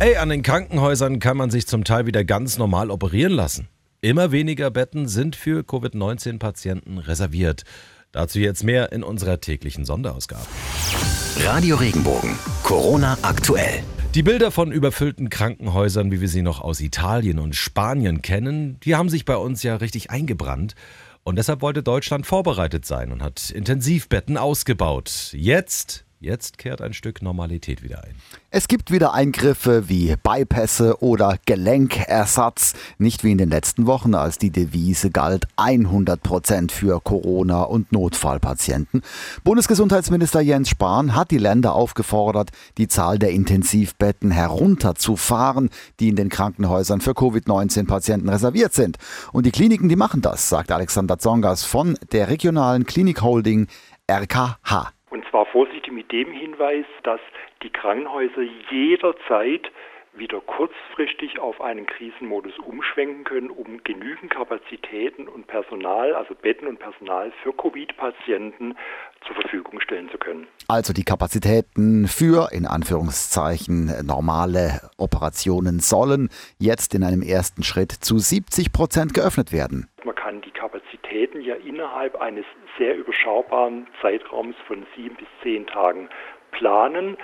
Ey, an den Krankenhäusern kann man sich zum Teil wieder ganz normal operieren lassen. Immer weniger Betten sind für Covid-19-Patienten reserviert. Dazu jetzt mehr in unserer täglichen Sonderausgabe. Radio Regenbogen. Corona aktuell. Die Bilder von überfüllten Krankenhäusern, wie wir sie noch aus Italien und Spanien kennen, die haben sich bei uns ja richtig eingebrannt. Und deshalb wollte Deutschland vorbereitet sein und hat Intensivbetten ausgebaut. Jetzt Jetzt kehrt ein Stück Normalität wieder ein. Es gibt wieder Eingriffe wie Bypässe oder Gelenkersatz. Nicht wie in den letzten Wochen, als die Devise galt 100 Prozent für Corona- und Notfallpatienten. Bundesgesundheitsminister Jens Spahn hat die Länder aufgefordert, die Zahl der Intensivbetten herunterzufahren, die in den Krankenhäusern für Covid-19-Patienten reserviert sind. Und die Kliniken, die machen das, sagt Alexander Zongas von der regionalen Klinikholding RKH. Und zwar vorsichtig mit dem Hinweis, dass die Krankenhäuser jederzeit wieder kurzfristig auf einen Krisenmodus umschwenken können, um genügend Kapazitäten und Personal, also Betten und Personal für Covid-Patienten zur Verfügung stellen zu können. Also die Kapazitäten für, in Anführungszeichen, normale Operationen sollen jetzt in einem ersten Schritt zu 70 Prozent geöffnet werden. Ja innerhalb eines sehr überschaubaren Zeitraums von sieben bis zehn Tagen planen.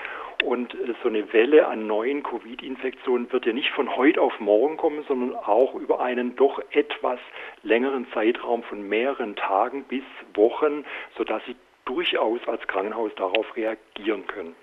Und äh, so eine Welle an neuen Covid-Infektionen wird ja nicht von heute auf morgen kommen, sondern auch über einen doch etwas längeren Zeitraum von mehreren Tagen bis Wochen, sodass Sie durchaus als Krankenhaus darauf reagieren können.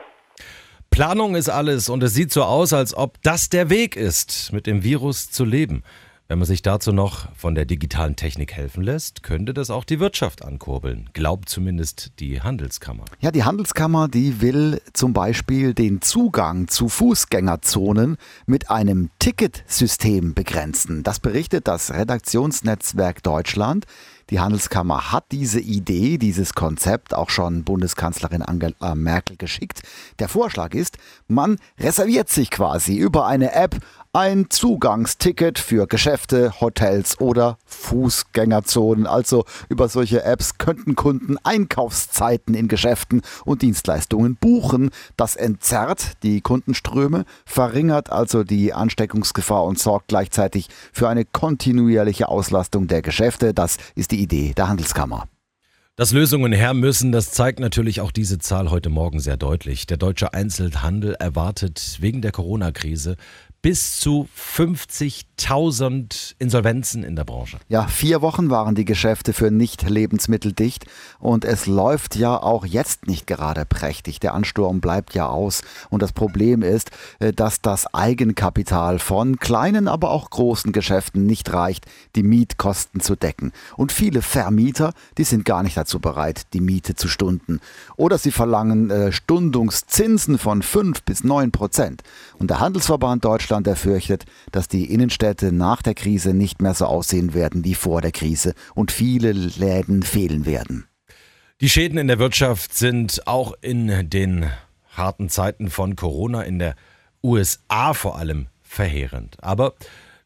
Planung ist alles und es sieht so aus, als ob das der Weg ist, mit dem Virus zu leben. Wenn man sich dazu noch von der digitalen Technik helfen lässt, könnte das auch die Wirtschaft ankurbeln, glaubt zumindest die Handelskammer. Ja, die Handelskammer, die will zum Beispiel den Zugang zu Fußgängerzonen mit einem Ticketsystem begrenzen. Das berichtet das Redaktionsnetzwerk Deutschland. Die Handelskammer hat diese Idee, dieses Konzept auch schon Bundeskanzlerin Angela Merkel geschickt. Der Vorschlag ist, man reserviert sich quasi über eine App ein Zugangsticket für Geschäfte, Hotels oder Fußgängerzonen. Also über solche Apps könnten Kunden Einkaufszeiten in Geschäften und Dienstleistungen buchen. Das entzerrt die Kundenströme, verringert also die Ansteckungsgefahr und sorgt gleichzeitig für eine kontinuierliche Auslastung der Geschäfte. Das ist die Idee der Handelskammer. Dass Lösungen her müssen, das zeigt natürlich auch diese Zahl heute Morgen sehr deutlich. Der deutsche Einzelhandel erwartet wegen der Corona-Krise bis zu 50.000 Insolvenzen in der Branche. Ja, vier Wochen waren die Geschäfte für Nicht-Lebensmittel dicht und es läuft ja auch jetzt nicht gerade prächtig. Der Ansturm bleibt ja aus und das Problem ist, äh, dass das Eigenkapital von kleinen, aber auch großen Geschäften nicht reicht, die Mietkosten zu decken. Und viele Vermieter, die sind gar nicht dazu bereit, die Miete zu stunden. Oder sie verlangen äh, Stundungszinsen von 5 bis 9 Prozent. Und der Handelsverband Deutschland Deutschland erfürchtet, dass die Innenstädte nach der Krise nicht mehr so aussehen werden wie vor der Krise und viele Läden fehlen werden. Die Schäden in der Wirtschaft sind auch in den harten Zeiten von Corona in der USA vor allem verheerend. Aber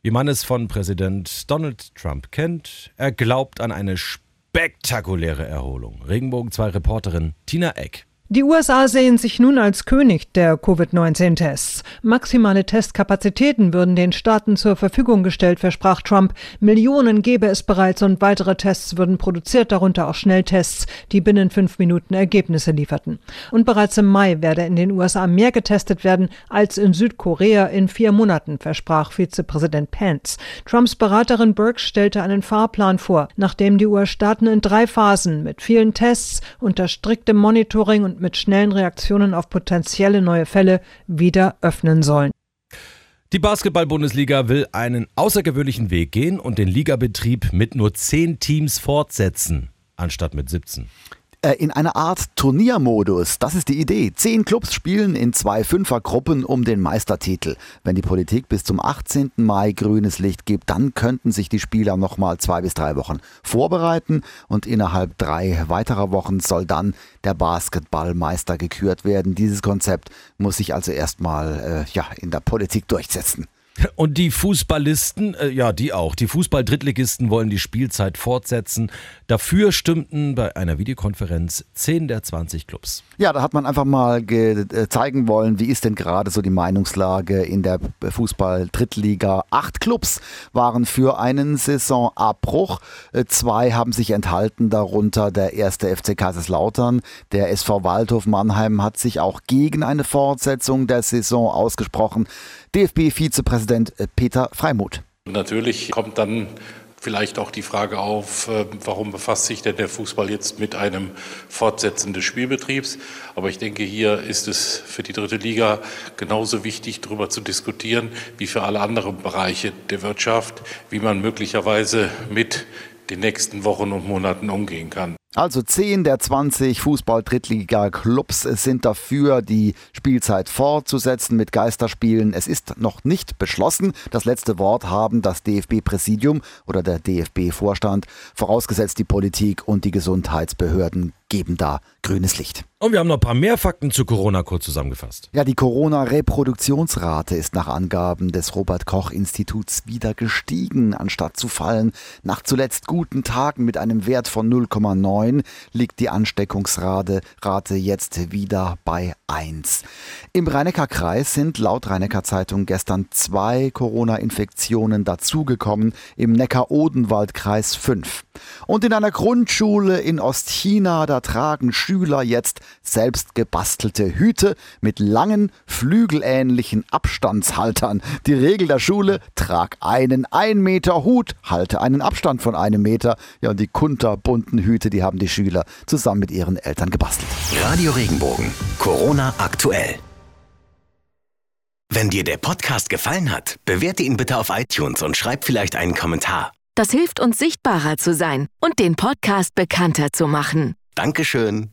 wie man es von Präsident Donald Trump kennt, er glaubt an eine spektakuläre Erholung. Regenbogen 2 Reporterin Tina Eck. Die USA sehen sich nun als König der Covid-19-Tests. Maximale Testkapazitäten würden den Staaten zur Verfügung gestellt, versprach Trump. Millionen gäbe es bereits und weitere Tests würden produziert, darunter auch Schnelltests, die binnen fünf Minuten Ergebnisse lieferten. Und bereits im Mai werde in den USA mehr getestet werden als in Südkorea in vier Monaten, versprach Vizepräsident Pence. Trumps Beraterin Burke stellte einen Fahrplan vor, nachdem die US-Staaten in drei Phasen mit vielen Tests unter striktem Monitoring und mit schnellen Reaktionen auf potenzielle neue Fälle wieder öffnen sollen. Die Basketball-Bundesliga will einen außergewöhnlichen Weg gehen und den Ligabetrieb mit nur zehn Teams fortsetzen, anstatt mit 17. Äh, in einer Art Turniermodus. Das ist die Idee. Zehn Clubs spielen in zwei Fünfergruppen um den Meistertitel. Wenn die Politik bis zum 18. Mai grünes Licht gibt, dann könnten sich die Spieler nochmal zwei bis drei Wochen vorbereiten und innerhalb drei weiterer Wochen soll dann der Basketballmeister gekürt werden. Dieses Konzept muss sich also erstmal äh, ja, in der Politik durchsetzen. Und die Fußballisten, äh, ja, die auch. Die Fußball-Drittligisten wollen die Spielzeit fortsetzen. Dafür stimmten bei einer Videokonferenz 10 der 20 Clubs. Ja, da hat man einfach mal äh, zeigen wollen, wie ist denn gerade so die Meinungslage in der Fußball-Drittliga. Acht Clubs waren für einen Saisonabbruch. Äh, zwei haben sich enthalten, darunter der erste FC Kaiserslautern. Der SV Waldhof Mannheim hat sich auch gegen eine Fortsetzung der Saison ausgesprochen. DFB-Vizepräsident äh, Peter Freimuth. Natürlich kommt dann vielleicht auch die Frage auf, äh, warum befasst sich denn der Fußball jetzt mit einem Fortsetzen des Spielbetriebs? Aber ich denke, hier ist es für die dritte Liga genauso wichtig, darüber zu diskutieren, wie für alle anderen Bereiche der Wirtschaft, wie man möglicherweise mit den nächsten Wochen und Monaten umgehen kann. Also 10 der 20 Fußball-Drittliga-Clubs sind dafür, die Spielzeit fortzusetzen mit Geisterspielen. Es ist noch nicht beschlossen. Das letzte Wort haben das DFB-Präsidium oder der DFB-Vorstand, vorausgesetzt die Politik und die Gesundheitsbehörden geben da grünes Licht. Und wir haben noch ein paar mehr Fakten zu Corona kurz zusammengefasst. Ja, die Corona-Reproduktionsrate ist nach Angaben des Robert-Koch-Instituts wieder gestiegen, anstatt zu fallen. Nach zuletzt guten Tagen mit einem Wert von 0,9 liegt die Ansteckungsrate Rate jetzt wieder bei 1. Im Rhein-Neckar-Kreis sind laut Rhein-Neckar-Zeitung gestern zwei Corona-Infektionen dazugekommen, im Neckar-Odenwald-Kreis fünf. Und in einer Grundschule in Ostchina, da tragen Schüler jetzt selbst gebastelte Hüte mit langen, flügelähnlichen Abstandshaltern. Die Regel der Schule, trag einen 1 Meter Hut, halte einen Abstand von einem Meter. Ja, und die kunterbunten Hüte, die haben die Schüler zusammen mit ihren Eltern gebastelt. Radio Regenbogen, Corona aktuell. Wenn dir der Podcast gefallen hat, bewerte ihn bitte auf iTunes und schreib vielleicht einen Kommentar. Das hilft uns sichtbarer zu sein und den Podcast bekannter zu machen. Dankeschön.